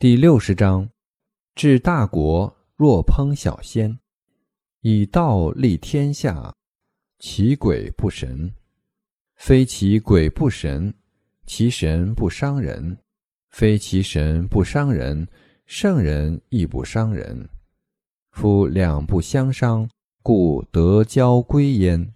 第六十章治大国若烹小鲜以道立天下其鬼不神。非其鬼不神其神不伤人非其神不伤人圣人亦不伤人。夫两不相伤故德交归焉。